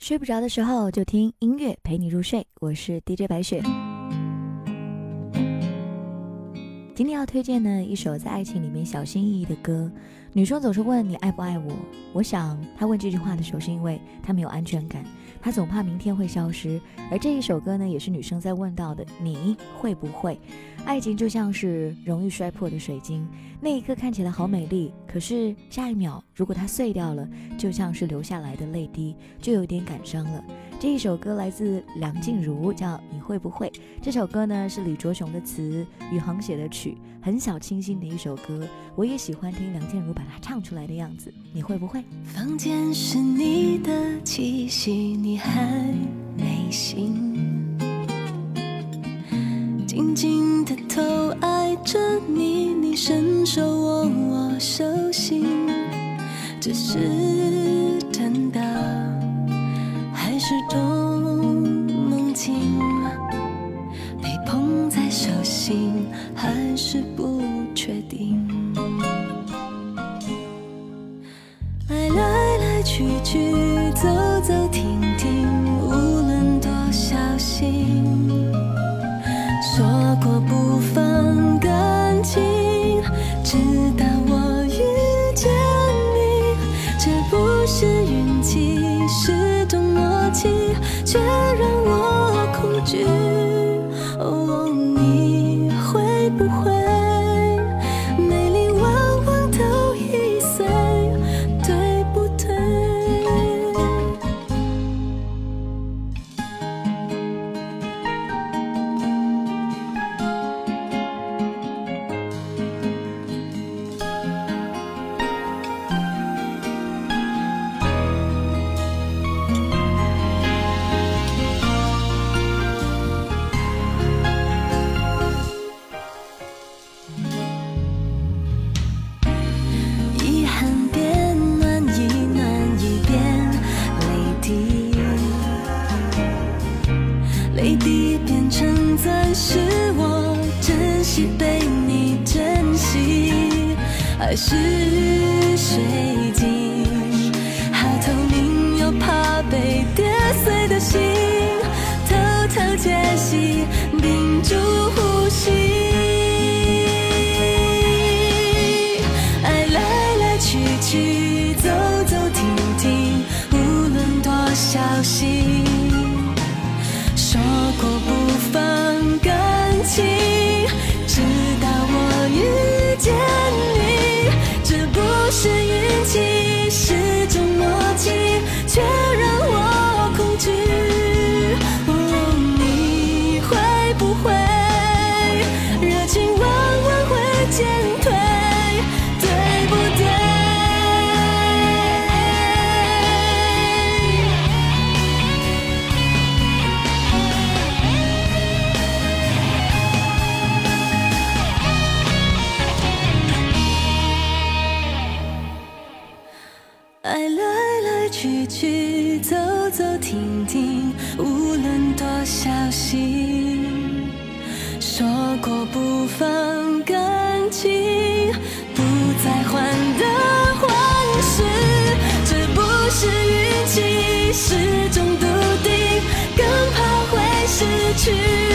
睡不着的时候就听音乐陪你入睡，我是 DJ 白雪。今天要推荐呢一首在爱情里面小心翼翼的歌。女生总是问你爱不爱我，我想她问这句话的时候是因为她没有安全感，她总怕明天会消失。而这一首歌呢，也是女生在问到的，你会不会？爱情就像是容易摔破的水晶，那一刻看起来好美丽，可是下一秒如果它碎掉了，就像是流下来的泪滴，就有点感伤了。这一首歌来自梁静茹，叫《你会不会》。这首歌呢是李卓雄的词，宇航写的曲，很小清新的一首歌。我也喜欢听梁静茹把它唱出来的样子。你会不会？房间是你的气息，你还没醒，静静的偷爱着你，你伸手握我手心，只是捧在手心，还是不确定。爱来来去去，走走停停，无论多小心，说过不放感情，直到我遇见你，这不是运气，是种默契，却让我恐惧。不会。一滴变成钻石，我珍惜被你珍惜，爱是谁往去。